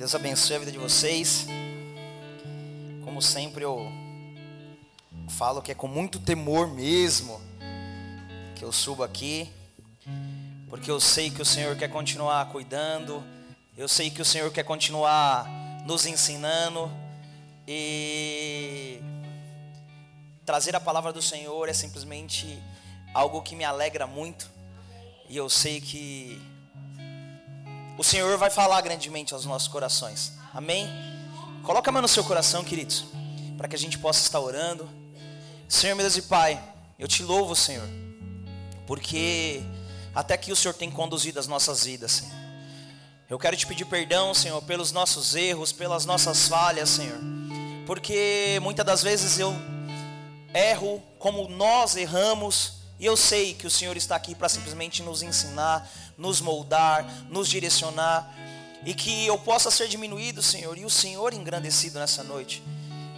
Deus abençoe a vida de vocês. Como sempre eu falo que é com muito temor mesmo que eu subo aqui, porque eu sei que o Senhor quer continuar cuidando, eu sei que o Senhor quer continuar nos ensinando e trazer a palavra do Senhor é simplesmente algo que me alegra muito. E eu sei que o Senhor vai falar grandemente aos nossos corações. Amém? Coloca a mão no seu coração, queridos, para que a gente possa estar orando. Senhor, meu Deus e Pai, eu te louvo, Senhor, porque até aqui o Senhor tem conduzido as nossas vidas, Senhor. Eu quero te pedir perdão, Senhor, pelos nossos erros, pelas nossas falhas, Senhor, porque muitas das vezes eu erro como nós erramos e eu sei que o Senhor está aqui para simplesmente nos ensinar, nos moldar, nos direcionar. E que eu possa ser diminuído, Senhor, e o Senhor engrandecido nessa noite.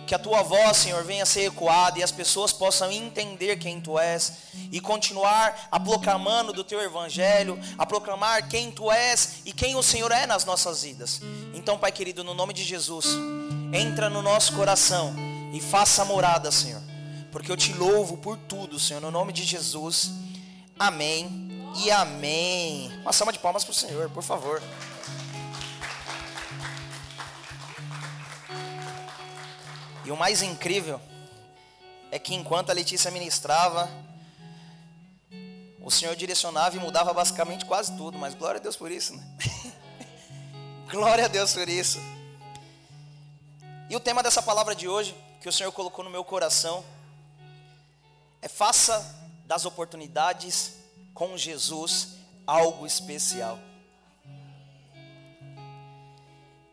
Que a tua voz, Senhor, venha ser ecoada e as pessoas possam entender quem tu és e continuar a proclamando do teu evangelho, a proclamar quem tu és e quem o Senhor é nas nossas vidas. Então, Pai querido, no nome de Jesus, entra no nosso coração e faça morada, Senhor porque eu te louvo por tudo, Senhor, no nome de Jesus. Amém e amém. Uma salva de palmas para o Senhor, por favor. E o mais incrível é que enquanto a Letícia ministrava, o Senhor direcionava e mudava basicamente quase tudo, mas glória a Deus por isso, né? glória a Deus por isso. E o tema dessa palavra de hoje, que o Senhor colocou no meu coração, é faça das oportunidades com Jesus algo especial.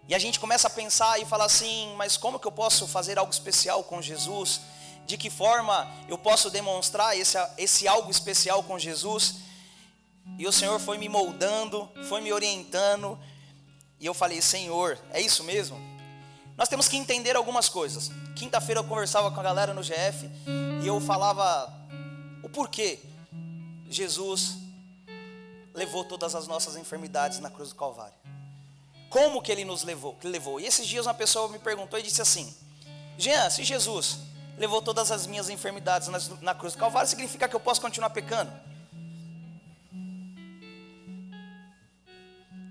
E a gente começa a pensar e falar assim, mas como que eu posso fazer algo especial com Jesus? De que forma eu posso demonstrar esse, esse algo especial com Jesus? E o Senhor foi me moldando, foi me orientando, e eu falei, Senhor, é isso mesmo? Nós temos que entender algumas coisas. Quinta-feira eu conversava com a galera no GF e eu falava o porquê Jesus levou todas as nossas enfermidades na cruz do Calvário. Como que ele nos levou? Que levou? E esses dias uma pessoa me perguntou e disse assim: Jean, se Jesus levou todas as minhas enfermidades na, na cruz do Calvário, significa que eu posso continuar pecando?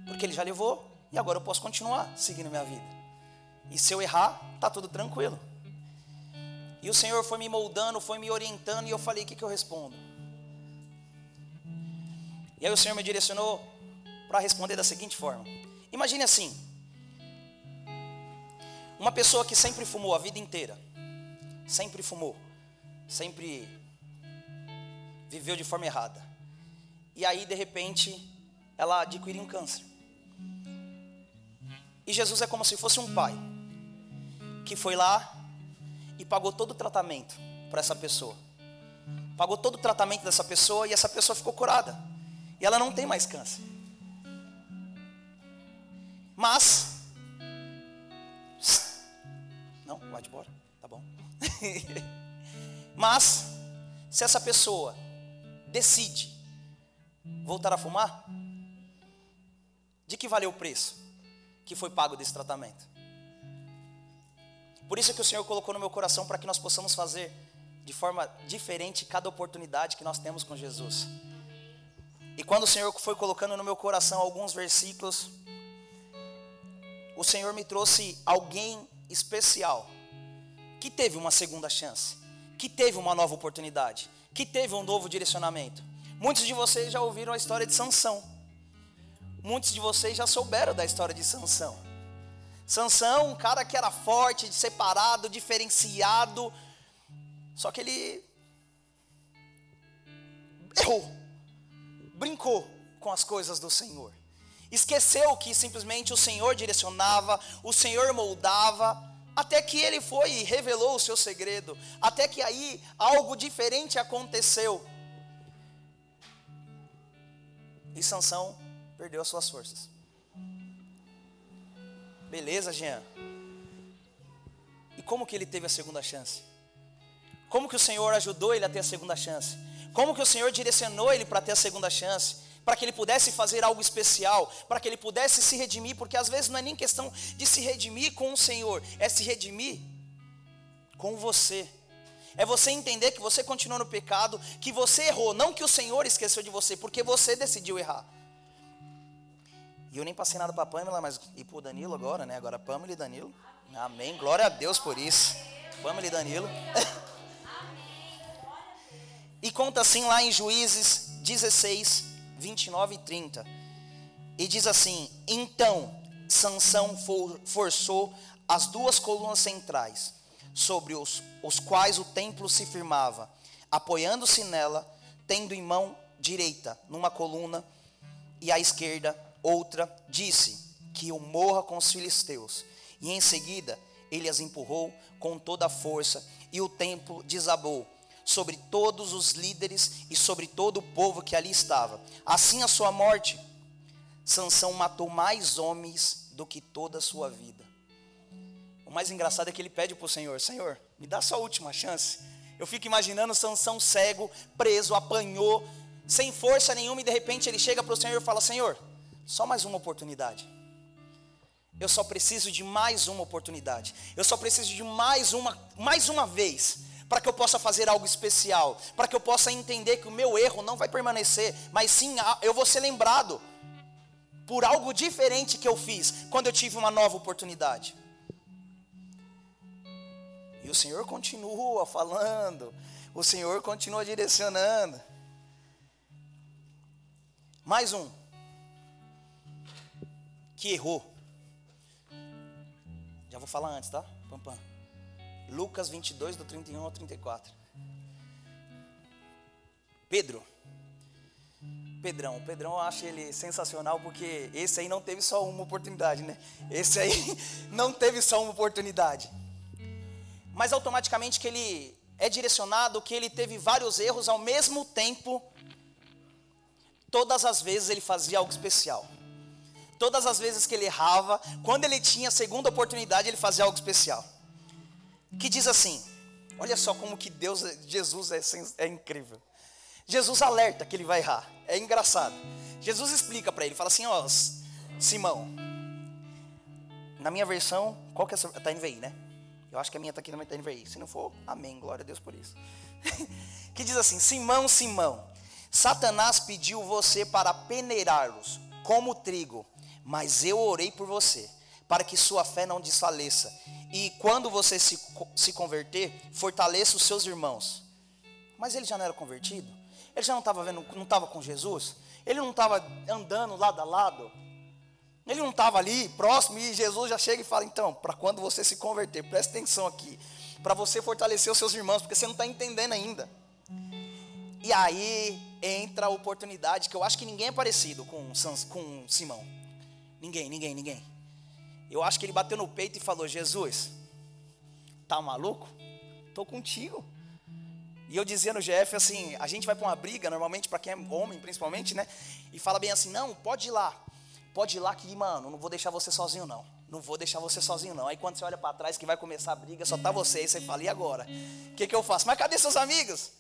Porque ele já levou e agora eu posso continuar seguindo minha vida. E se eu errar, tá tudo tranquilo. E o Senhor foi me moldando, foi me orientando, e eu falei: o que, que eu respondo? E aí o Senhor me direcionou para responder da seguinte forma: Imagine assim, uma pessoa que sempre fumou a vida inteira, sempre fumou, sempre viveu de forma errada, e aí de repente ela adquiriu um câncer. E Jesus é como se fosse um pai que foi lá e pagou todo o tratamento para essa pessoa. Pagou todo o tratamento dessa pessoa e essa pessoa ficou curada. E ela não tem mais câncer. Mas. Não, vai de embora. Tá bom. Mas, se essa pessoa decide voltar a fumar, de que valeu o preço que foi pago desse tratamento? Por isso que o Senhor colocou no meu coração para que nós possamos fazer de forma diferente cada oportunidade que nós temos com Jesus. E quando o Senhor foi colocando no meu coração alguns versículos, o Senhor me trouxe alguém especial que teve uma segunda chance, que teve uma nova oportunidade, que teve um novo direcionamento. Muitos de vocês já ouviram a história de Sansão. Muitos de vocês já souberam da história de Sansão. Sansão, um cara que era forte, separado, diferenciado. Só que ele errou. Brincou com as coisas do Senhor. Esqueceu que simplesmente o Senhor direcionava, o Senhor moldava, até que ele foi e revelou o seu segredo, até que aí algo diferente aconteceu. E Sansão perdeu as suas forças. Beleza, Jean. E como que ele teve a segunda chance? Como que o Senhor ajudou ele a ter a segunda chance? Como que o Senhor direcionou ele para ter a segunda chance? para que ele pudesse fazer algo especial, para que ele pudesse se redimir, porque às vezes não é nem questão de se redimir com o Senhor, é se redimir com você. É você entender que você continua no pecado, que você errou, não que o Senhor esqueceu de você, porque você decidiu errar. E eu nem passei nada para a Pamela, mas e para o Danilo agora, né? Agora Pamela e Danilo. Amém. Glória a Deus por isso. Pamela e Danilo. e conta assim lá em Juízes 16, 29 e 30. E diz assim: Então Sansão for, forçou as duas colunas centrais, sobre os, os quais o templo se firmava, apoiando-se nela, tendo em mão direita numa coluna e à esquerda outra, disse que o morra com os filisteus. E em seguida ele as empurrou com toda a força, e o templo desabou sobre todos os líderes e sobre todo o povo que ali estava. Assim a sua morte, Sansão matou mais homens do que toda a sua vida. O mais engraçado é que ele pede para o Senhor: Senhor, me dá sua última chance. Eu fico imaginando Sansão cego, preso, apanhou, sem força nenhuma, e de repente ele chega para o Senhor e fala: Senhor, só mais uma oportunidade. Eu só preciso de mais uma oportunidade. Eu só preciso de mais uma, mais uma vez para que eu possa fazer algo especial, para que eu possa entender que o meu erro não vai permanecer, mas sim eu vou ser lembrado por algo diferente que eu fiz quando eu tive uma nova oportunidade. E o Senhor continua falando, o Senhor continua direcionando. Mais um que errou já vou falar antes, tá? Pam, pam. Lucas 22, do 31 ao 34. Pedro. Pedrão, Pedrão eu acho ele sensacional porque esse aí não teve só uma oportunidade, né? Esse aí não teve só uma oportunidade. Mas automaticamente que ele é direcionado, que ele teve vários erros ao mesmo tempo, todas as vezes ele fazia algo especial. Todas as vezes que ele errava, quando ele tinha a segunda oportunidade, ele fazia algo especial. Que diz assim: olha só como que Deus, Jesus é, é incrível. Jesus alerta que ele vai errar. É engraçado. Jesus explica para ele, fala assim: ó, Simão. Na minha versão, qual que é essa? Tá NVI, né? Eu acho que a minha está aqui também tá NVI. Se não for, amém. Glória a Deus por isso. que diz assim: Simão, Simão, Satanás pediu você para peneirá-los como trigo mas eu orei por você, para que sua fé não desfaleça. E quando você se, se converter, fortaleça os seus irmãos. Mas ele já não era convertido? Ele já não estava vendo, não estava com Jesus? Ele não estava andando lado a lado? Ele não estava ali próximo e Jesus já chega e fala: então, para quando você se converter, presta atenção aqui, para você fortalecer os seus irmãos, porque você não está entendendo ainda. E aí entra a oportunidade que eu acho que ninguém é parecido com, com Simão. Ninguém, ninguém, ninguém. Eu acho que ele bateu no peito e falou: Jesus, tá maluco? Tô contigo. E eu dizia no GF assim: a gente vai para uma briga, normalmente para quem é homem, principalmente, né? E fala bem assim: não, pode ir lá, pode ir lá que, mano, não vou deixar você sozinho, não. Não vou deixar você sozinho, não. Aí quando você olha para trás que vai começar a briga, só tá você. Aí você fala: e agora? O que, que eu faço? Mas cadê seus amigos?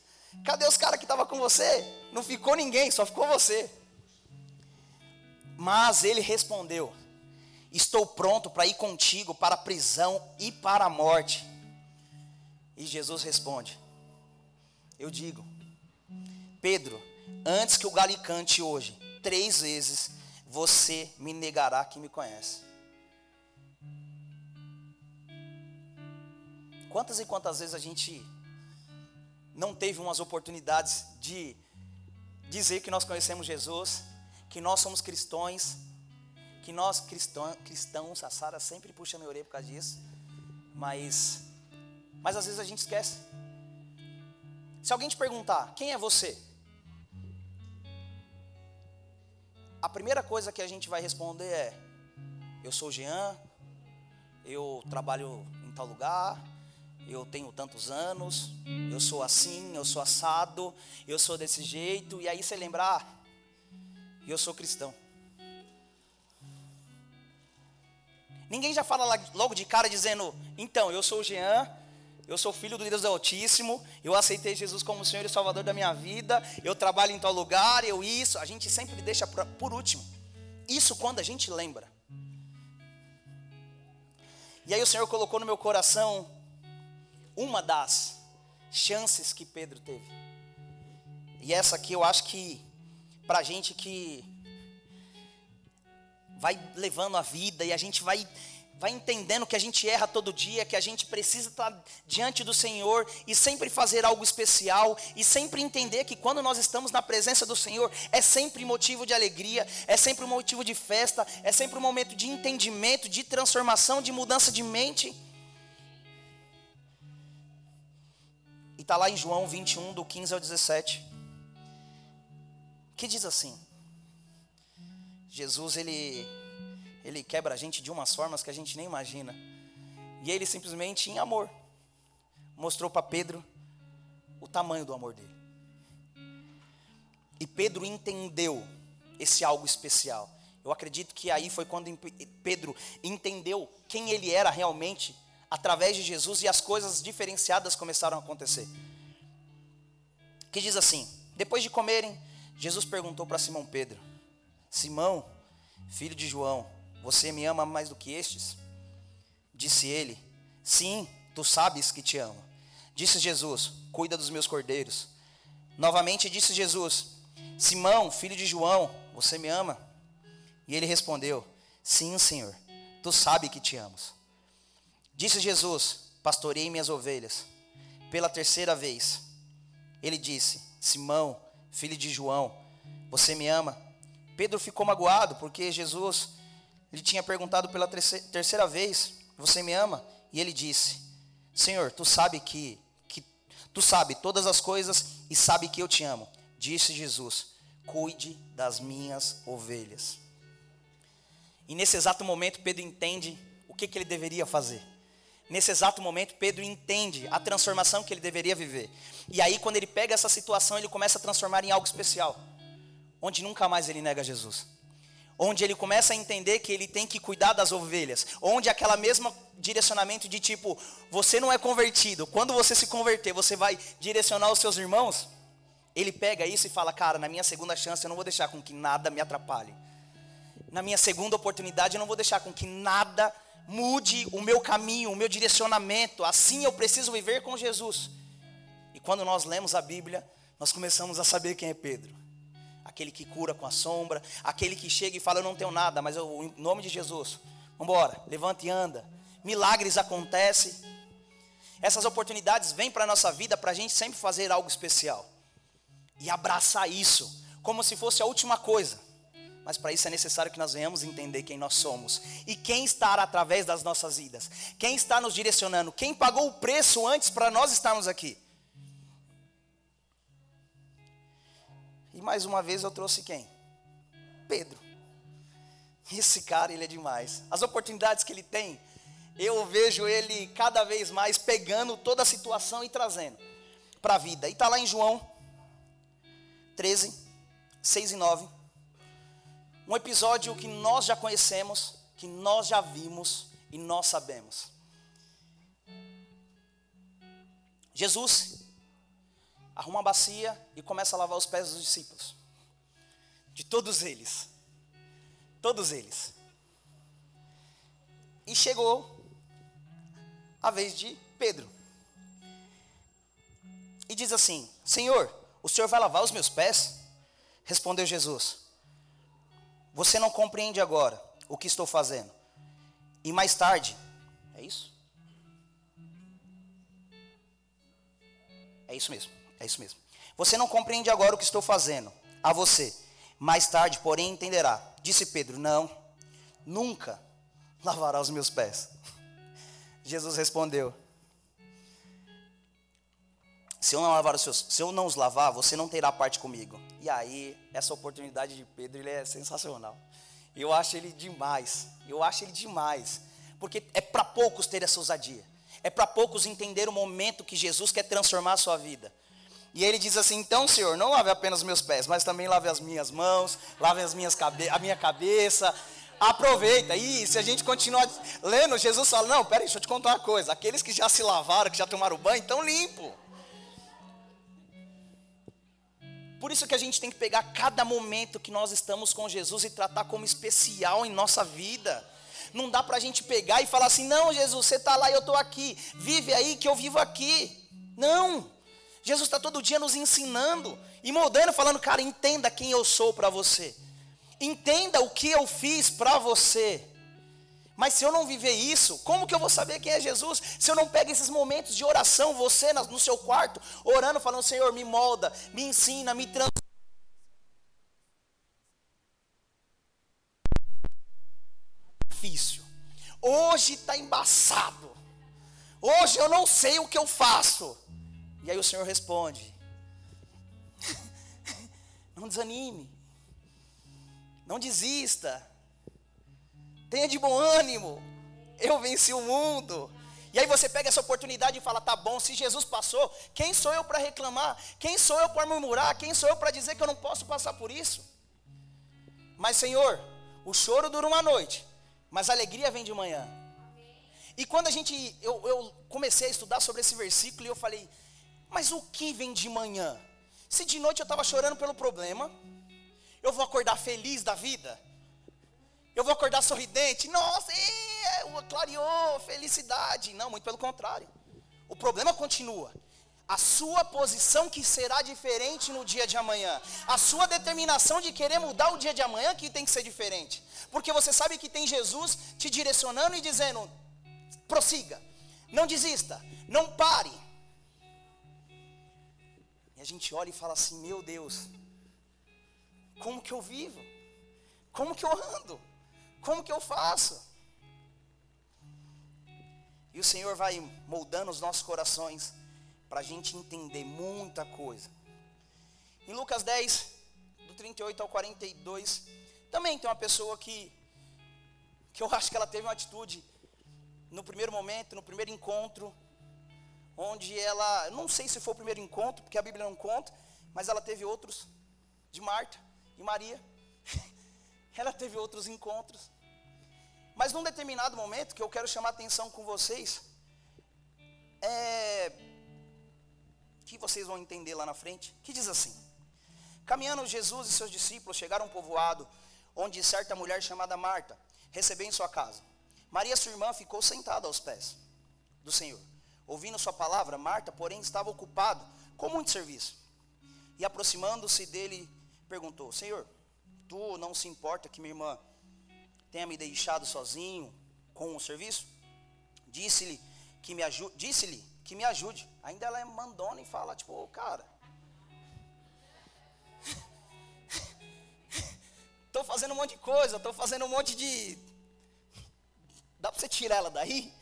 Cadê os caras que estavam com você? Não ficou ninguém, só ficou você. Mas ele respondeu: Estou pronto para ir contigo para a prisão e para a morte. E Jesus responde: Eu digo, Pedro, antes que o galo cante hoje, três vezes você me negará que me conhece. Quantas e quantas vezes a gente não teve umas oportunidades de dizer que nós conhecemos Jesus, que nós somos cristãos, que nós cristão, cristãos, a Sara sempre puxa minha orelha por causa disso, mas, mas às vezes a gente esquece. Se alguém te perguntar, quem é você? A primeira coisa que a gente vai responder é: Eu sou Jean, eu trabalho em tal lugar, eu tenho tantos anos, eu sou assim, eu sou assado, eu sou desse jeito, e aí você lembrar, e eu sou cristão. Ninguém já fala logo de cara dizendo, então, eu sou o Jean, eu sou filho do Deus Altíssimo, eu aceitei Jesus como Senhor e Salvador da minha vida, eu trabalho em tal lugar, eu isso, a gente sempre deixa por último. Isso quando a gente lembra. E aí o Senhor colocou no meu coração uma das chances que Pedro teve. E essa aqui eu acho que para gente que vai levando a vida e a gente vai vai entendendo que a gente erra todo dia, que a gente precisa estar diante do Senhor e sempre fazer algo especial e sempre entender que quando nós estamos na presença do Senhor é sempre motivo de alegria, é sempre um motivo de festa, é sempre um momento de entendimento, de transformação, de mudança de mente. E está lá em João 21, do 15 ao 17, que diz assim: Jesus, ele ele quebra a gente de umas formas que a gente nem imagina. E ele simplesmente, em amor, mostrou para Pedro o tamanho do amor dele. E Pedro entendeu esse algo especial. Eu acredito que aí foi quando Pedro entendeu quem ele era realmente através de Jesus e as coisas diferenciadas começaram a acontecer. Que diz assim: Depois de comerem, Jesus perguntou para Simão Pedro: Simão, filho de João, você me ama mais do que estes? Disse ele: Sim, tu sabes que te amo. Disse Jesus: Cuida dos meus cordeiros. Novamente disse Jesus: Simão, filho de João, você me ama? E ele respondeu: Sim, Senhor, tu sabes que te amo. Disse Jesus: Pastorei minhas ovelhas. Pela terceira vez, ele disse: Simão, filho de João, você me ama? Pedro ficou magoado porque Jesus ele tinha perguntado pela terceira vez: Você me ama? E ele disse: Senhor, tu sabe que, que tu sabe todas as coisas e sabe que eu te amo. Disse Jesus: Cuide das minhas ovelhas. E nesse exato momento Pedro entende o que, que ele deveria fazer. Nesse exato momento, Pedro entende a transformação que ele deveria viver. E aí, quando ele pega essa situação, ele começa a transformar em algo especial, onde nunca mais ele nega Jesus onde ele começa a entender que ele tem que cuidar das ovelhas, onde aquela mesma direcionamento de tipo, você não é convertido, quando você se converter, você vai direcionar os seus irmãos, ele pega isso e fala, cara, na minha segunda chance eu não vou deixar com que nada me atrapalhe. Na minha segunda oportunidade eu não vou deixar com que nada mude o meu caminho, o meu direcionamento. Assim eu preciso viver com Jesus. E quando nós lemos a Bíblia, nós começamos a saber quem é Pedro aquele que cura com a sombra, aquele que chega e fala: Eu não tenho nada, mas eu, em nome de Jesus, vamos embora, levanta e anda. Milagres acontecem. Essas oportunidades vêm para a nossa vida para a gente sempre fazer algo especial e abraçar isso como se fosse a última coisa. Mas para isso é necessário que nós venhamos entender quem nós somos e quem está através das nossas vidas, quem está nos direcionando, quem pagou o preço antes para nós estarmos aqui. E mais uma vez eu trouxe quem? Pedro. Esse cara, ele é demais. As oportunidades que ele tem, eu vejo ele cada vez mais pegando toda a situação e trazendo para a vida. E está lá em João 13, 6 e 9. Um episódio que nós já conhecemos, que nós já vimos e nós sabemos. Jesus arruma a bacia e começa a lavar os pés dos discípulos. De todos eles. Todos eles. E chegou a vez de Pedro. E diz assim: Senhor, o senhor vai lavar os meus pés? Respondeu Jesus: Você não compreende agora o que estou fazendo. E mais tarde, é isso? É isso mesmo. É isso mesmo. Você não compreende agora o que estou fazendo a você. Mais tarde, porém, entenderá. Disse Pedro: Não, nunca lavará os meus pés. Jesus respondeu: se eu não lavar os seus, se eu não os lavar, você não terá parte comigo. E aí, essa oportunidade de Pedro, ele é sensacional. Eu acho ele demais. Eu acho ele demais. Porque é para poucos ter essa ousadia. É para poucos entender o momento que Jesus quer transformar a sua vida. E ele diz assim: Então, Senhor, não lave apenas meus pés, mas também lave as minhas mãos, lave as minhas cabe a minha cabeça, Aproveita. E se a gente continuar lendo, Jesus fala: Não, peraí, deixa eu te contar uma coisa. Aqueles que já se lavaram, que já tomaram banho, estão limpos. Por isso que a gente tem que pegar cada momento que nós estamos com Jesus e tratar como especial em nossa vida. Não dá para a gente pegar e falar assim: Não, Jesus, você está lá e eu estou aqui. Vive aí que eu vivo aqui. Não. Jesus está todo dia nos ensinando e moldando, falando: Cara, entenda quem eu sou para você. Entenda o que eu fiz para você. Mas se eu não viver isso, como que eu vou saber quem é Jesus? Se eu não pego esses momentos de oração, você no seu quarto, orando, falando, Senhor, me molda, me ensina, me transforma. Difícil. Hoje está embaçado. Hoje eu não sei o que eu faço. E aí o Senhor responde: Não desanime. Não desista. Tenha de bom ânimo. Eu venci o mundo. E aí você pega essa oportunidade e fala: tá bom, se Jesus passou, quem sou eu para reclamar? Quem sou eu para murmurar? Quem sou eu para dizer que eu não posso passar por isso? Mas, Senhor, o choro dura uma noite, mas a alegria vem de manhã. E quando a gente, eu, eu comecei a estudar sobre esse versículo e eu falei: mas o que vem de manhã? Se de noite eu estava chorando pelo problema, eu vou acordar feliz da vida? Eu vou acordar sorridente? Nossa, é, clareou, felicidade. Não, muito pelo contrário. O problema continua. A sua posição que será diferente no dia de amanhã. A sua determinação de querer mudar o dia de amanhã que tem que ser diferente. Porque você sabe que tem Jesus te direcionando e dizendo: prossiga, não desista, não pare. E a gente olha e fala assim: meu Deus, como que eu vivo? Como que eu ando? Como que eu faço? E o Senhor vai moldando os nossos corações para a gente entender muita coisa. Em Lucas 10, do 38 ao 42, também tem uma pessoa que, que eu acho que ela teve uma atitude no primeiro momento, no primeiro encontro, onde ela, não sei se foi o primeiro encontro, porque a Bíblia não conta, mas ela teve outros de Marta e Maria. ela teve outros encontros. Mas num determinado momento que eu quero chamar atenção com vocês, é, que vocês vão entender lá na frente, que diz assim: Caminhando Jesus e seus discípulos chegaram a um povoado onde certa mulher chamada Marta recebeu em sua casa. Maria, sua irmã, ficou sentada aos pés do Senhor Ouvindo sua palavra, Marta, porém, estava ocupado com muito serviço. E aproximando-se dele, perguntou: Senhor, tu não se importa que minha irmã tenha me deixado sozinho com o serviço? Disse-lhe que me ajude, disse-lhe que me ajude. Ainda ela é mandona e fala tipo, oh, cara, estou fazendo um monte de coisa, estou fazendo um monte de. Dá para você tirar ela daí?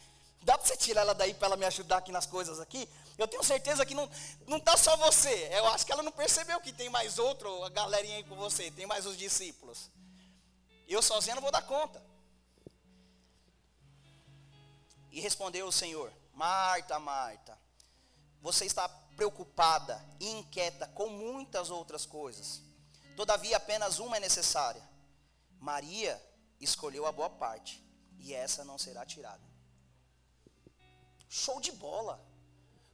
Dá para você tirar ela daí para ela me ajudar aqui nas coisas aqui? Eu tenho certeza que não não tá só você. Eu acho que ela não percebeu que tem mais outro, a galerinha aí com você, tem mais os discípulos. Eu sozinha não vou dar conta. E respondeu o Senhor: Marta, Marta, você está preocupada e inquieta com muitas outras coisas. Todavia, apenas uma é necessária. Maria escolheu a boa parte, e essa não será tirada. Show de bola.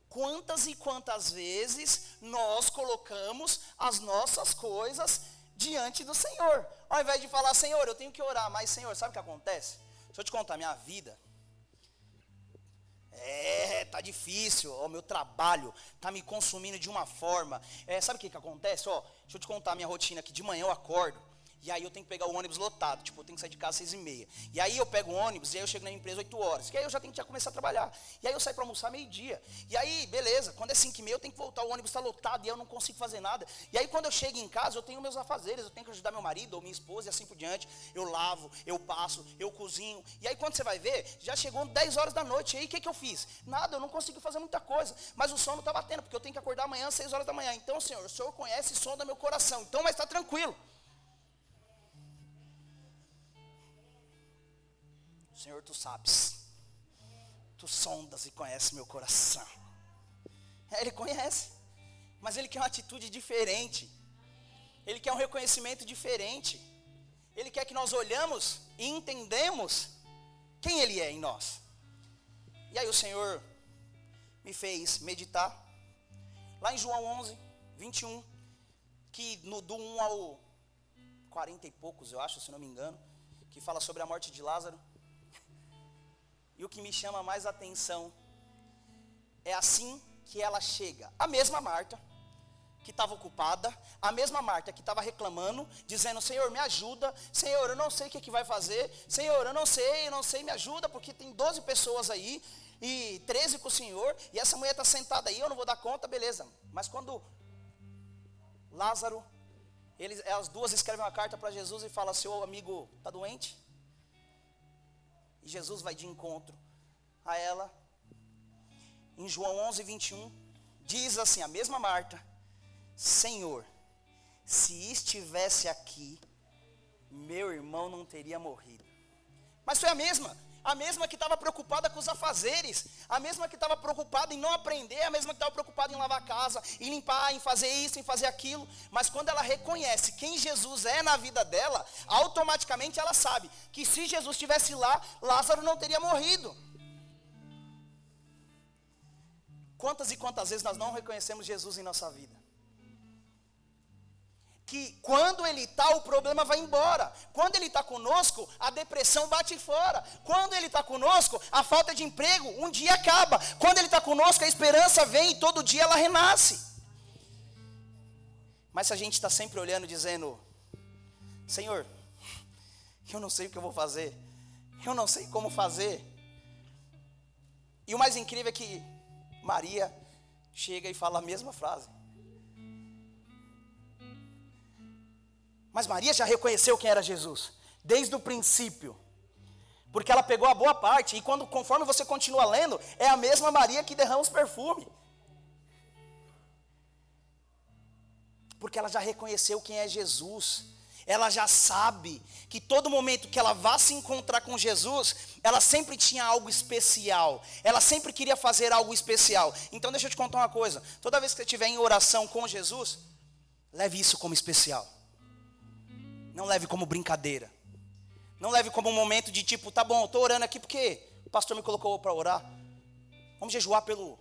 Quantas e quantas vezes nós colocamos as nossas coisas diante do Senhor? Ao invés de falar, Senhor, eu tenho que orar, mas Senhor, sabe o que acontece? Deixa eu te contar, minha vida. É, tá difícil, o meu trabalho tá me consumindo de uma forma. É, sabe o que que acontece? Ó, deixa eu te contar minha rotina aqui. De manhã eu acordo, e aí eu tenho que pegar o ônibus lotado, tipo, eu tenho que sair de casa às seis e meia. E aí eu pego o ônibus e aí eu chego na empresa oito horas. E aí eu já tenho que já começar a trabalhar. E aí eu saio para almoçar meio-dia. E aí, beleza, quando é cinco e meia eu tenho que voltar, o ônibus está lotado e eu não consigo fazer nada. E aí quando eu chego em casa, eu tenho meus afazeres, eu tenho que ajudar meu marido ou minha esposa e assim por diante. Eu lavo, eu passo, eu cozinho. E aí quando você vai ver, já chegou 10 horas da noite. E aí o que, que eu fiz? Nada, eu não consigo fazer muita coisa. Mas o sono está batendo, porque eu tenho que acordar amanhã às 6 horas da manhã. Então, Senhor, o Senhor conhece e sonda meu coração. Então, mas está tranquilo. Senhor, tu sabes. Tu sondas e conheces meu coração. É, ele conhece. Mas ele quer uma atitude diferente. Ele quer um reconhecimento diferente. Ele quer que nós olhamos e entendemos quem Ele é em nós. E aí o Senhor me fez meditar, lá em João 11, 21, que no, do 1 ao 40 e poucos, eu acho, se não me engano, que fala sobre a morte de Lázaro. E o que me chama mais atenção é assim que ela chega. A mesma Marta, que estava ocupada, a mesma Marta que estava reclamando, dizendo: Senhor, me ajuda, Senhor, eu não sei o que, que vai fazer, Senhor, eu não sei, eu não sei, me ajuda, porque tem 12 pessoas aí, e 13 com o Senhor, e essa mulher está sentada aí, eu não vou dar conta, beleza. Mas quando Lázaro, eles, as duas escrevem uma carta para Jesus e falam: Seu amigo está doente? E Jesus vai de encontro a ela. Em João 11, 21, diz assim: a mesma Marta Senhor, se estivesse aqui, meu irmão não teria morrido. Mas foi a mesma, a mesma que estava preocupada com os afazeres, a mesma que estava preocupada em não aprender, a mesma que estava preocupada em lavar a casa, em limpar, em fazer isso, em fazer aquilo. Mas quando ela reconhece quem Jesus é na vida dela, automaticamente ela sabe que se Jesus estivesse lá, Lázaro não teria morrido. Quantas e quantas vezes nós não reconhecemos Jesus em nossa vida? Que quando ele está, o problema vai embora. Quando ele está conosco, a depressão bate fora. Quando ele está conosco, a falta de emprego um dia acaba. Quando ele está conosco, a esperança vem e todo dia ela renasce. Mas se a gente está sempre olhando, dizendo: Senhor, eu não sei o que eu vou fazer, eu não sei como fazer. E o mais incrível é que Maria chega e fala a mesma frase. Mas Maria já reconheceu quem era Jesus, desde o princípio. Porque ela pegou a boa parte, e quando, conforme você continua lendo, é a mesma Maria que derrama os perfumes. Porque ela já reconheceu quem é Jesus. Ela já sabe que todo momento que ela vá se encontrar com Jesus, ela sempre tinha algo especial. Ela sempre queria fazer algo especial. Então deixa eu te contar uma coisa. Toda vez que você estiver em oração com Jesus, leve isso como especial. Não leve como brincadeira. Não leve como um momento de tipo, tá bom, eu estou orando aqui porque o pastor me colocou para orar. Vamos jejuar pelo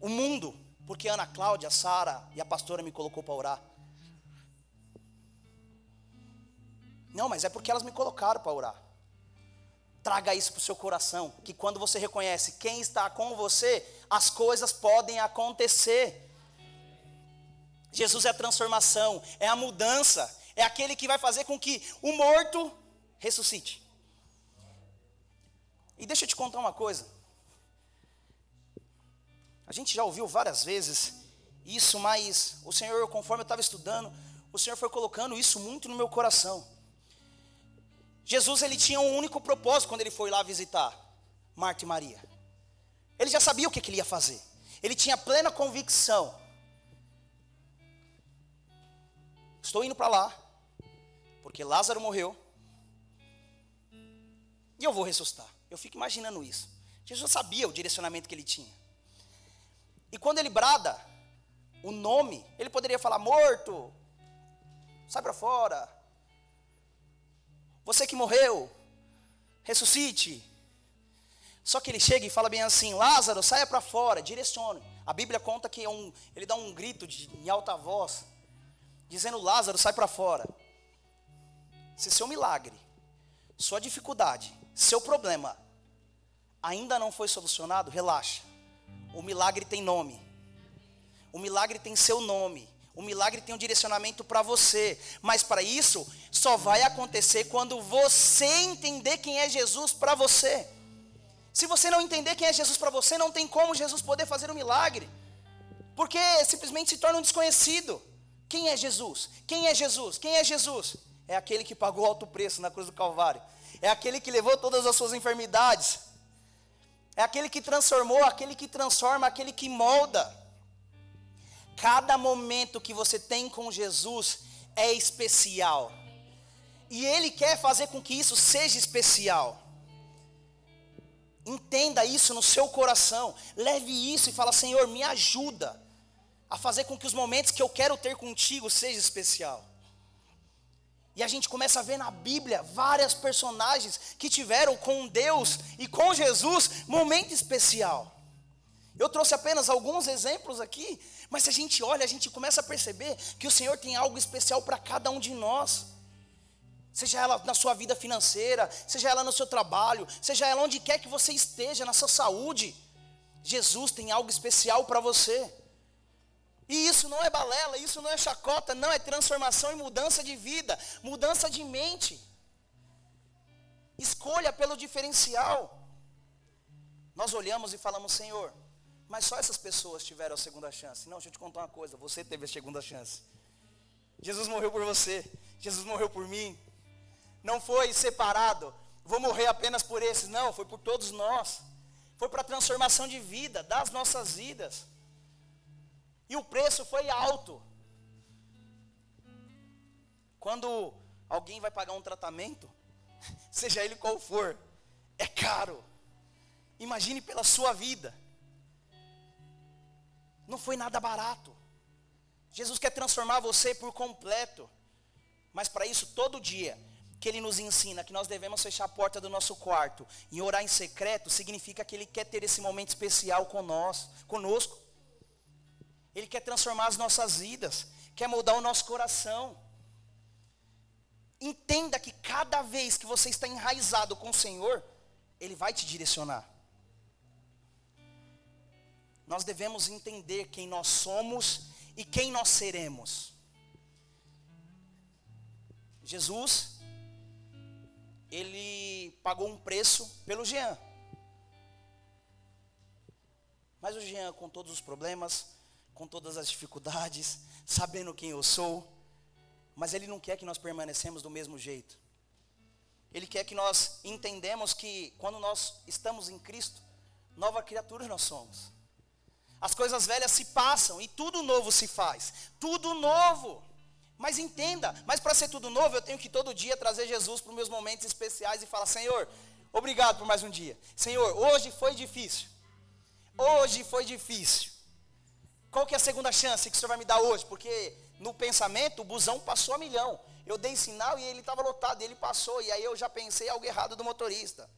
o mundo, porque Ana Cláudia, Sara e a pastora me colocou para orar. Não, mas é porque elas me colocaram para orar. Traga isso para o seu coração, que quando você reconhece quem está com você, as coisas podem acontecer. Jesus é a transformação, é a mudança, é aquele que vai fazer com que o morto ressuscite. E deixa eu te contar uma coisa. A gente já ouviu várias vezes isso, mas o Senhor, conforme eu estava estudando, o Senhor foi colocando isso muito no meu coração. Jesus ele tinha um único propósito quando ele foi lá visitar Marta e Maria. Ele já sabia o que, que ele ia fazer. Ele tinha plena convicção. Estou indo para lá porque Lázaro morreu. E eu vou ressuscitar. Eu fico imaginando isso. Jesus sabia o direcionamento que ele tinha. E quando ele brada o nome, ele poderia falar: morto, sai para fora. Você que morreu, ressuscite. Só que ele chega e fala bem assim: Lázaro, saia para fora, direcione. A Bíblia conta que é um, ele dá um grito de, em alta voz, dizendo: Lázaro, sai para fora. Se seu milagre, sua dificuldade, seu problema ainda não foi solucionado, relaxa. O milagre tem nome. O milagre tem seu nome. O milagre tem um direcionamento para você. Mas para isso, só vai acontecer quando você entender quem é Jesus para você. Se você não entender quem é Jesus para você, não tem como Jesus poder fazer um milagre. Porque simplesmente se torna um desconhecido. Quem é Jesus? Quem é Jesus? Quem é Jesus? É aquele que pagou alto preço na cruz do Calvário. É aquele que levou todas as suas enfermidades. É aquele que transformou, aquele que transforma, aquele que molda. Cada momento que você tem com Jesus é especial. E Ele quer fazer com que isso seja especial. Entenda isso no seu coração. Leve isso e fala: Senhor, me ajuda a fazer com que os momentos que eu quero ter contigo sejam especial. E a gente começa a ver na Bíblia várias personagens que tiveram com Deus e com Jesus momento especial. Eu trouxe apenas alguns exemplos aqui, mas se a gente olha, a gente começa a perceber que o Senhor tem algo especial para cada um de nós. Seja ela na sua vida financeira, seja ela no seu trabalho, seja ela onde quer que você esteja, na sua saúde. Jesus tem algo especial para você. E isso não é balela, isso não é chacota, não é transformação e mudança de vida, mudança de mente. Escolha pelo diferencial. Nós olhamos e falamos, Senhor, mas só essas pessoas tiveram a segunda chance. Não, deixa eu te contar uma coisa, você teve a segunda chance. Jesus morreu por você, Jesus morreu por mim. Não foi separado, vou morrer apenas por esses, não, foi por todos nós. Foi para a transformação de vida, das nossas vidas. E o preço foi alto. Quando alguém vai pagar um tratamento, seja ele qual for, é caro. Imagine pela sua vida. Não foi nada barato. Jesus quer transformar você por completo. Mas para isso, todo dia que Ele nos ensina que nós devemos fechar a porta do nosso quarto e orar em secreto, significa que Ele quer ter esse momento especial com nós, conosco. Ele quer transformar as nossas vidas, quer mudar o nosso coração. Entenda que cada vez que você está enraizado com o Senhor, Ele vai te direcionar. Nós devemos entender quem nós somos e quem nós seremos. Jesus, ele pagou um preço pelo Jean. Mas o Jean, com todos os problemas, com todas as dificuldades, sabendo quem eu sou, mas Ele não quer que nós permanecemos do mesmo jeito. Ele quer que nós entendemos que quando nós estamos em Cristo, nova criatura nós somos. As coisas velhas se passam e tudo novo se faz. Tudo novo. Mas entenda, mas para ser tudo novo, eu tenho que todo dia trazer Jesus para os meus momentos especiais e falar: Senhor, obrigado por mais um dia. Senhor, hoje foi difícil. Hoje foi difícil. Qual que é a segunda chance que o Senhor vai me dar hoje? Porque no pensamento o busão passou a milhão. Eu dei sinal e ele estava lotado, e ele passou, e aí eu já pensei algo errado do motorista.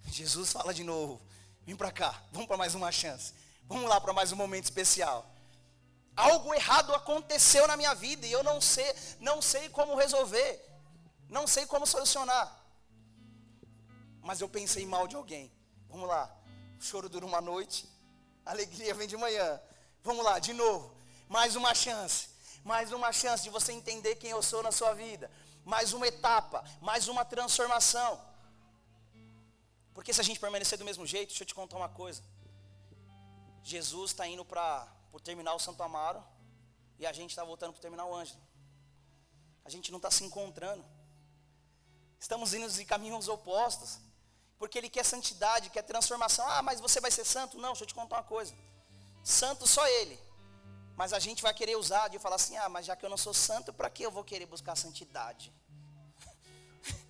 Jesus fala de novo: vem para cá, vamos para mais uma chance. Vamos lá para mais um momento especial. Algo errado aconteceu na minha vida e eu não sei, não sei como resolver, não sei como solucionar. Mas eu pensei mal de alguém. Vamos lá, o choro dura uma noite, a alegria vem de manhã. Vamos lá, de novo. Mais uma chance. Mais uma chance de você entender quem eu sou na sua vida. Mais uma etapa, mais uma transformação. Porque se a gente permanecer do mesmo jeito, deixa eu te contar uma coisa. Jesus está indo para o terminal Santo Amaro e a gente está voltando para o terminal Ângelo. A gente não está se encontrando. Estamos indo em caminhos opostos. Porque ele quer santidade, quer transformação. Ah, mas você vai ser santo? Não, deixa eu te contar uma coisa. Santo só ele. Mas a gente vai querer usar de falar assim: ah, mas já que eu não sou santo, para que eu vou querer buscar santidade?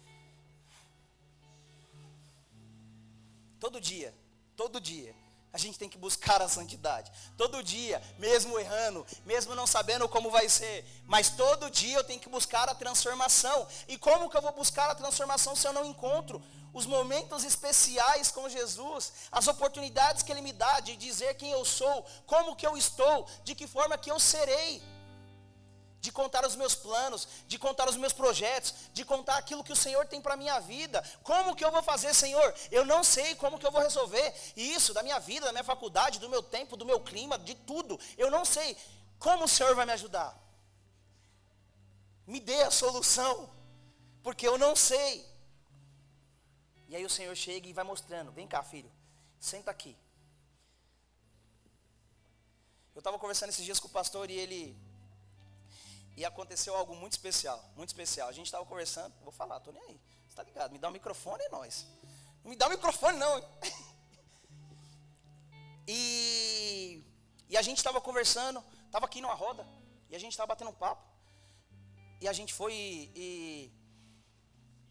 todo dia, todo dia, a gente tem que buscar a santidade. Todo dia, mesmo errando, mesmo não sabendo como vai ser, mas todo dia eu tenho que buscar a transformação. E como que eu vou buscar a transformação se eu não encontro os momentos especiais com Jesus, as oportunidades que Ele me dá de dizer quem eu sou, como que eu estou, de que forma que eu serei, de contar os meus planos, de contar os meus projetos, de contar aquilo que o Senhor tem para a minha vida, como que eu vou fazer, Senhor? Eu não sei como que eu vou resolver isso da minha vida, da minha faculdade, do meu tempo, do meu clima, de tudo, eu não sei como o Senhor vai me ajudar. Me dê a solução, porque eu não sei. E aí o Senhor chega e vai mostrando: vem cá, filho, senta aqui. Eu estava conversando esses dias com o pastor e ele. E aconteceu algo muito especial, muito especial. A gente estava conversando, vou falar, tô nem aí. Você está ligado? Me dá o um microfone é nós. Não me dá o um microfone, não. e, e a gente estava conversando, estava aqui numa roda, e a gente estava batendo um papo. E a gente foi e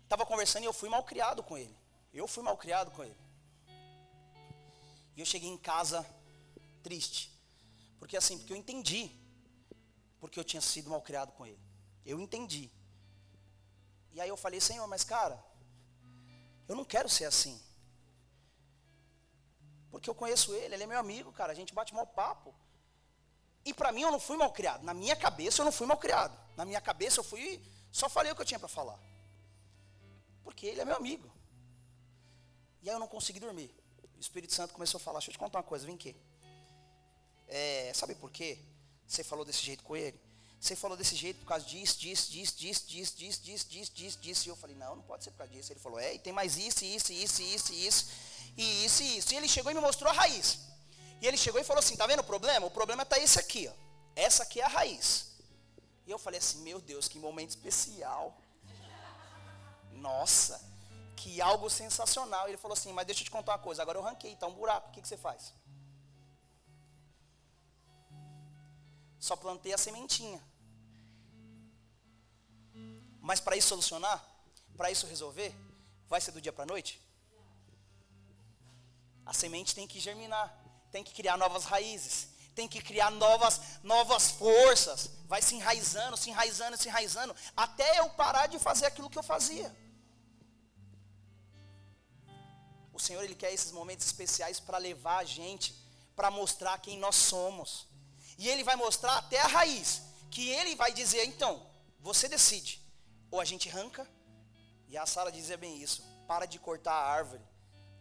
estava conversando e eu fui mal criado com ele. Eu fui mal criado com ele. E eu cheguei em casa triste. Porque assim, porque eu entendi. porque eu tinha sido mal criado com ele. Eu entendi. E aí eu falei, Senhor, mas cara, eu não quero ser assim. Porque eu conheço ele, ele é meu amigo, cara, a gente bate mal papo. E para mim eu não fui mal criado. Na minha cabeça eu não fui mal criado. Na minha cabeça eu fui, só falei o que eu tinha para falar. Porque ele é meu amigo. E aí eu não consegui dormir. O Espírito Santo começou a falar, deixa eu te contar uma coisa, vem aqui. É, sabe por quê? Você falou desse jeito com ele? Você falou desse jeito por causa disso, disso, disso, disso, disso, disso, disso, disso, disso, disso. E eu falei, não, não pode ser por causa disso. Ele falou, é, e tem mais isso, isso, isso, isso, isso, e isso, e isso. E ele chegou e me mostrou a raiz. E ele chegou e falou assim, tá vendo o problema? O problema está esse aqui, ó. Essa aqui é a raiz. E eu falei assim, meu Deus, que momento especial. Nossa, que algo sensacional. Ele falou assim, mas deixa eu te contar uma coisa, agora eu ranquei, tá um buraco, o que, que você faz? Só plantei a sementinha. Mas para isso solucionar, para isso resolver, vai ser do dia para a noite? A semente tem que germinar, tem que criar novas raízes, tem que criar novas, novas forças, vai se enraizando, se enraizando, se enraizando, até eu parar de fazer aquilo que eu fazia. O Senhor, Ele quer esses momentos especiais para levar a gente, para mostrar quem nós somos. E Ele vai mostrar até a raiz, que Ele vai dizer, então, você decide, ou a gente arranca, e a Sara dizia bem isso, para de cortar a árvore,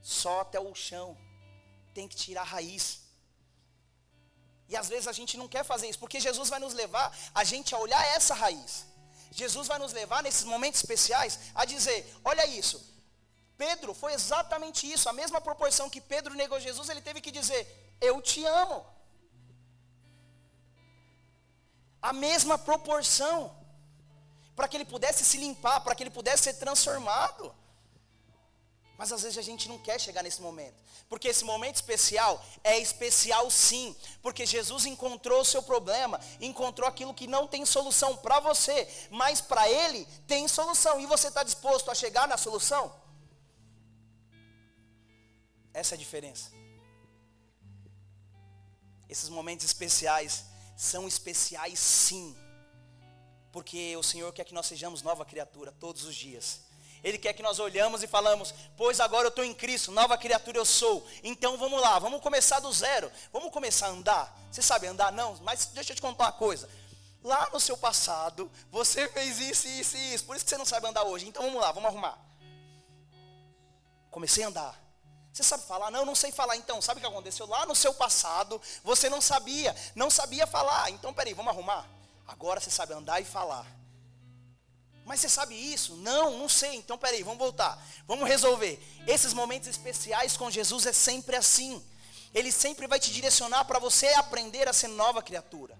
só até o chão, tem que tirar a raiz. E às vezes a gente não quer fazer isso, porque Jesus vai nos levar a gente a olhar essa raiz. Jesus vai nos levar nesses momentos especiais a dizer: olha isso, Pedro foi exatamente isso, a mesma proporção que Pedro negou Jesus, ele teve que dizer: Eu te amo. A mesma proporção, para que ele pudesse se limpar, para que ele pudesse ser transformado. Mas às vezes a gente não quer chegar nesse momento. Porque esse momento especial é especial sim. Porque Jesus encontrou o seu problema, encontrou aquilo que não tem solução para você, mas para ele tem solução. E você está disposto a chegar na solução? Essa é a diferença. Esses momentos especiais são especiais sim. Porque o Senhor quer que nós sejamos nova criatura todos os dias. Ele quer que nós olhamos e falamos, pois agora eu estou em Cristo, nova criatura eu sou. Então vamos lá, vamos começar do zero. Vamos começar a andar. Você sabe andar? Não, mas deixa eu te contar uma coisa. Lá no seu passado, você fez isso, isso e isso. Por isso que você não sabe andar hoje. Então vamos lá, vamos arrumar. Comecei a andar. Você sabe falar? Não, eu não sei falar. Então, sabe o que aconteceu? Lá no seu passado, você não sabia, não sabia falar. Então, peraí, vamos arrumar? Agora você sabe andar e falar. Mas você sabe isso? Não, não sei. Então, peraí, vamos voltar. Vamos resolver. Esses momentos especiais com Jesus é sempre assim. Ele sempre vai te direcionar para você aprender a ser nova criatura.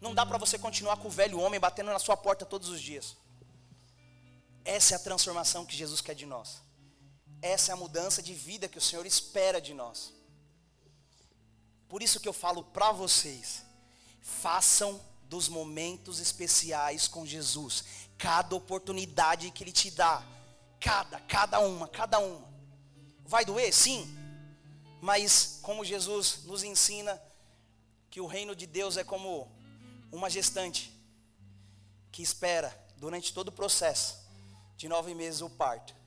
Não dá para você continuar com o velho homem batendo na sua porta todos os dias. Essa é a transformação que Jesus quer de nós. Essa é a mudança de vida que o Senhor espera de nós. Por isso que eu falo para vocês, façam dos momentos especiais com Jesus, cada oportunidade que Ele te dá, cada, cada uma, cada uma. Vai doer? Sim, mas como Jesus nos ensina que o reino de Deus é como uma gestante que espera durante todo o processo de nove meses o parto.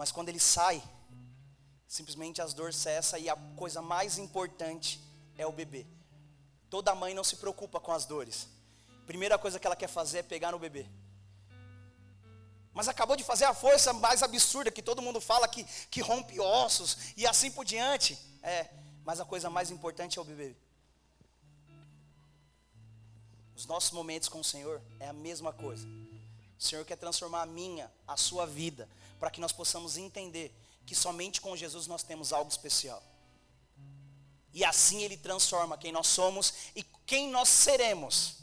Mas quando ele sai, simplesmente as dores cessam e a coisa mais importante é o bebê. Toda mãe não se preocupa com as dores. Primeira coisa que ela quer fazer é pegar no bebê. Mas acabou de fazer a força mais absurda que todo mundo fala que, que rompe ossos e assim por diante. É, mas a coisa mais importante é o bebê. Os nossos momentos com o Senhor é a mesma coisa. O Senhor quer transformar a minha, a sua vida, para que nós possamos entender que somente com Jesus nós temos algo especial. E assim Ele transforma quem nós somos e quem nós seremos.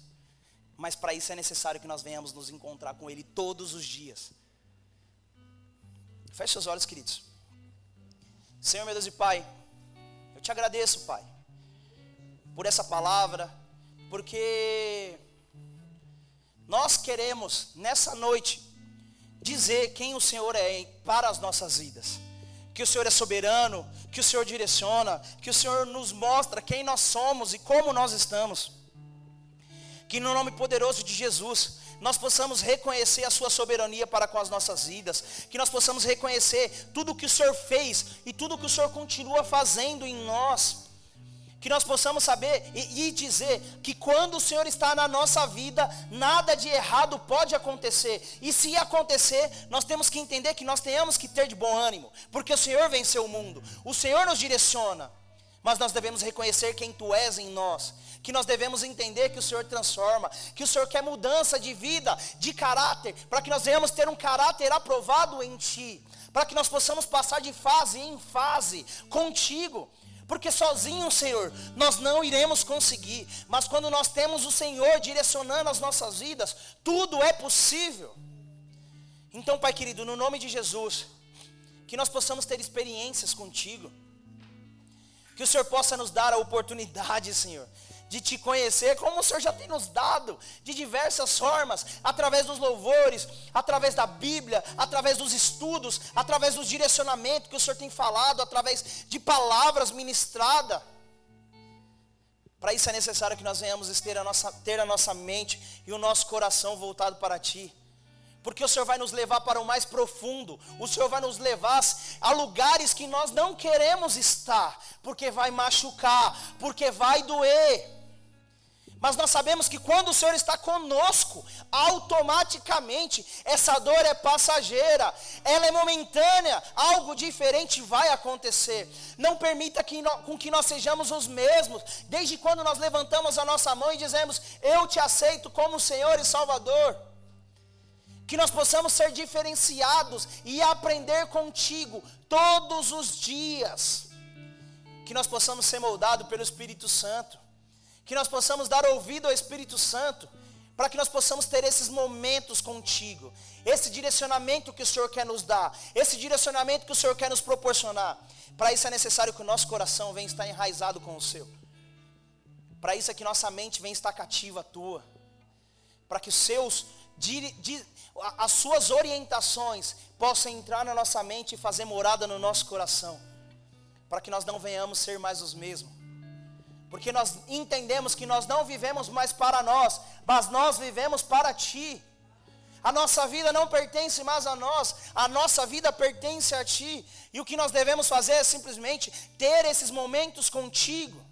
Mas para isso é necessário que nós venhamos nos encontrar com Ele todos os dias. Feche seus olhos, queridos. Senhor, meu Deus e Pai, eu te agradeço, Pai, por essa palavra, porque nós queremos, nessa noite, dizer quem o Senhor é para as nossas vidas. Que o Senhor é soberano, que o Senhor direciona, que o Senhor nos mostra quem nós somos e como nós estamos. Que no nome poderoso de Jesus, nós possamos reconhecer a Sua soberania para com as nossas vidas, que nós possamos reconhecer tudo o que o Senhor fez e tudo o que o Senhor continua fazendo em nós. Que nós possamos saber e, e, dizer que quando o Senhor está na nossa vida, nada de errado pode acontecer. E se acontecer, nós temos que entender que nós tenhamos que ter de bom ânimo, porque o Senhor venceu o mundo, o Senhor nos direciona. Mas nós devemos reconhecer quem Tu és em nós, que nós devemos entender que o Senhor transforma, que o Senhor quer mudança de vida, de caráter, para que nós venhamos ter um caráter aprovado em Ti, para que nós possamos passar de fase em fase contigo. Porque sozinho, Senhor, nós não iremos conseguir. Mas quando nós temos o Senhor direcionando as nossas vidas, tudo é possível. Então, Pai querido, no nome de Jesus, que nós possamos ter experiências contigo. Que o Senhor possa nos dar a oportunidade, Senhor, de te conhecer, como o Senhor já tem nos dado, de diversas formas, através dos louvores, através da Bíblia, através dos estudos, através do direcionamento que o Senhor tem falado, através de palavras ministradas. Para isso é necessário que nós venhamos ter a, nossa, ter a nossa mente e o nosso coração voltado para Ti porque o Senhor vai nos levar para o mais profundo, o Senhor vai nos levar a lugares que nós não queremos estar, porque vai machucar, porque vai doer. Mas nós sabemos que quando o Senhor está conosco, automaticamente essa dor é passageira, ela é momentânea, algo diferente vai acontecer. Não permita que no, com que nós sejamos os mesmos, desde quando nós levantamos a nossa mão e dizemos: Eu te aceito como Senhor e Salvador. Que nós possamos ser diferenciados e aprender contigo todos os dias. Que nós possamos ser moldados pelo Espírito Santo que nós possamos dar ouvido ao Espírito Santo, para que nós possamos ter esses momentos contigo, esse direcionamento que o Senhor quer nos dar, esse direcionamento que o Senhor quer nos proporcionar. Para isso é necessário que o nosso coração venha estar enraizado com o seu. Para isso é que nossa mente venha estar cativa à tua. Para que os seus, as suas orientações possam entrar na nossa mente e fazer morada no nosso coração. Para que nós não venhamos ser mais os mesmos porque nós entendemos que nós não vivemos mais para nós, mas nós vivemos para Ti. A nossa vida não pertence mais a nós, a nossa vida pertence a Ti. E o que nós devemos fazer é simplesmente ter esses momentos contigo.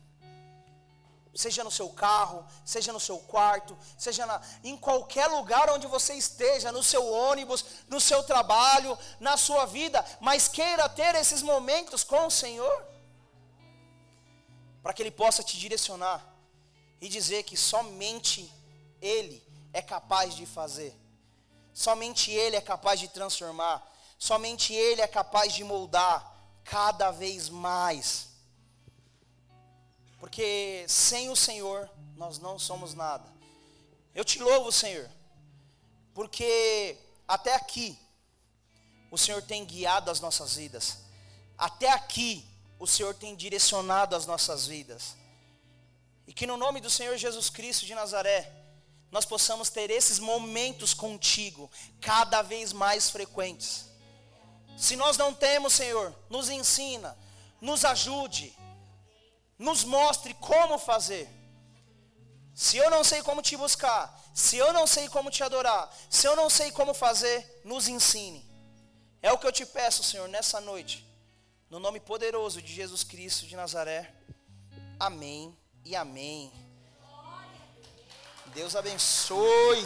Seja no seu carro, seja no seu quarto, seja na, em qualquer lugar onde você esteja, no seu ônibus, no seu trabalho, na sua vida, mas queira ter esses momentos com o Senhor para que Ele possa te direcionar e dizer que somente Ele é capaz de fazer, somente Ele é capaz de transformar, somente Ele é capaz de moldar cada vez mais. Porque sem o Senhor nós não somos nada. Eu te louvo, Senhor, porque até aqui o Senhor tem guiado as nossas vidas. Até aqui o Senhor tem direcionado as nossas vidas. E que no nome do Senhor Jesus Cristo de Nazaré, nós possamos ter esses momentos contigo cada vez mais frequentes. Se nós não temos, Senhor, nos ensina, nos ajude, nos mostre como fazer. Se eu não sei como te buscar, se eu não sei como te adorar, se eu não sei como fazer, nos ensine. É o que eu te peço, Senhor, nessa noite. No nome poderoso de Jesus Cristo de Nazaré. Amém e amém. Deus abençoe.